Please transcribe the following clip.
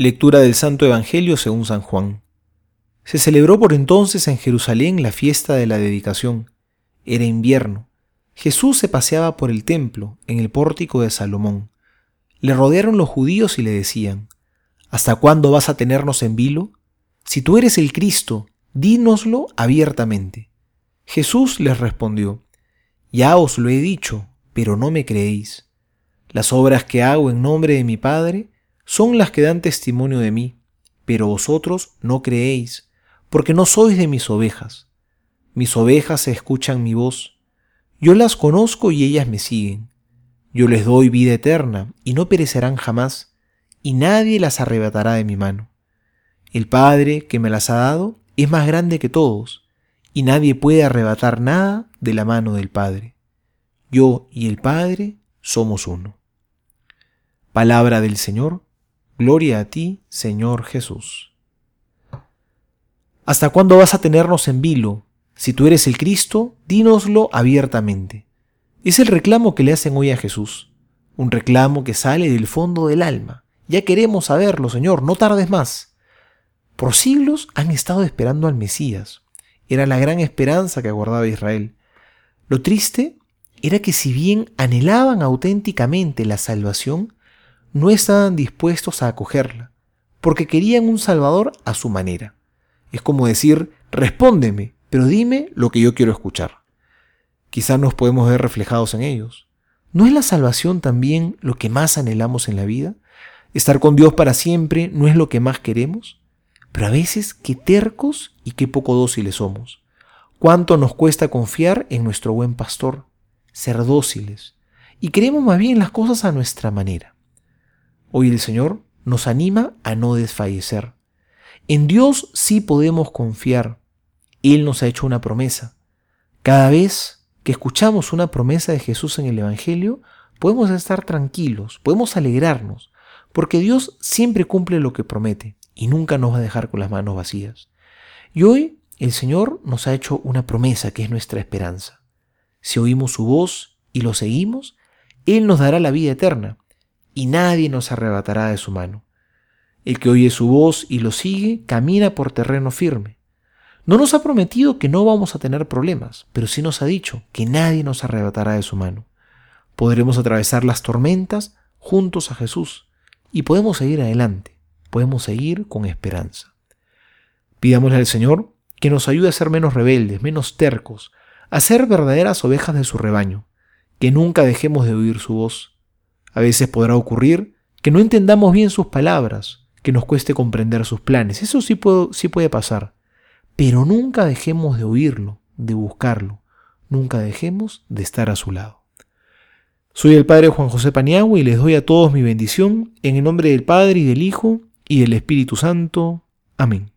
Lectura del Santo Evangelio según San Juan. Se celebró por entonces en Jerusalén la fiesta de la dedicación. Era invierno. Jesús se paseaba por el templo, en el pórtico de Salomón. Le rodearon los judíos y le decían, ¿Hasta cuándo vas a tenernos en vilo? Si tú eres el Cristo, dínoslo abiertamente. Jesús les respondió, Ya os lo he dicho, pero no me creéis. Las obras que hago en nombre de mi Padre, son las que dan testimonio de mí, pero vosotros no creéis, porque no sois de mis ovejas. Mis ovejas escuchan mi voz. Yo las conozco y ellas me siguen. Yo les doy vida eterna, y no perecerán jamás, y nadie las arrebatará de mi mano. El Padre que me las ha dado es más grande que todos, y nadie puede arrebatar nada de la mano del Padre. Yo y el Padre somos uno. Palabra del Señor Gloria a ti, Señor Jesús. ¿Hasta cuándo vas a tenernos en vilo? Si tú eres el Cristo, dínoslo abiertamente. Es el reclamo que le hacen hoy a Jesús, un reclamo que sale del fondo del alma. Ya queremos saberlo, Señor, no tardes más. Por siglos han estado esperando al Mesías. Era la gran esperanza que aguardaba Israel. Lo triste era que si bien anhelaban auténticamente la salvación, no estaban dispuestos a acogerla, porque querían un Salvador a su manera. Es como decir, respóndeme, pero dime lo que yo quiero escuchar. Quizás nos podemos ver reflejados en ellos. ¿No es la salvación también lo que más anhelamos en la vida? ¿Estar con Dios para siempre no es lo que más queremos? Pero a veces qué tercos y qué poco dóciles somos. ¿Cuánto nos cuesta confiar en nuestro buen pastor? Ser dóciles. Y queremos más bien las cosas a nuestra manera. Hoy el Señor nos anima a no desfallecer. En Dios sí podemos confiar. Él nos ha hecho una promesa. Cada vez que escuchamos una promesa de Jesús en el Evangelio, podemos estar tranquilos, podemos alegrarnos, porque Dios siempre cumple lo que promete y nunca nos va a dejar con las manos vacías. Y hoy el Señor nos ha hecho una promesa que es nuestra esperanza. Si oímos su voz y lo seguimos, Él nos dará la vida eterna y nadie nos arrebatará de su mano. El que oye su voz y lo sigue, camina por terreno firme. No nos ha prometido que no vamos a tener problemas, pero sí nos ha dicho que nadie nos arrebatará de su mano. Podremos atravesar las tormentas juntos a Jesús y podemos seguir adelante, podemos seguir con esperanza. Pidámosle al Señor que nos ayude a ser menos rebeldes, menos tercos, a ser verdaderas ovejas de su rebaño, que nunca dejemos de oír su voz, a veces podrá ocurrir que no entendamos bien sus palabras, que nos cueste comprender sus planes. Eso sí, puede pasar. Pero nunca dejemos de oírlo, de buscarlo. Nunca dejemos de estar a su lado. Soy el Padre Juan José Paniagua y les doy a todos mi bendición en el nombre del Padre y del Hijo y del Espíritu Santo. Amén.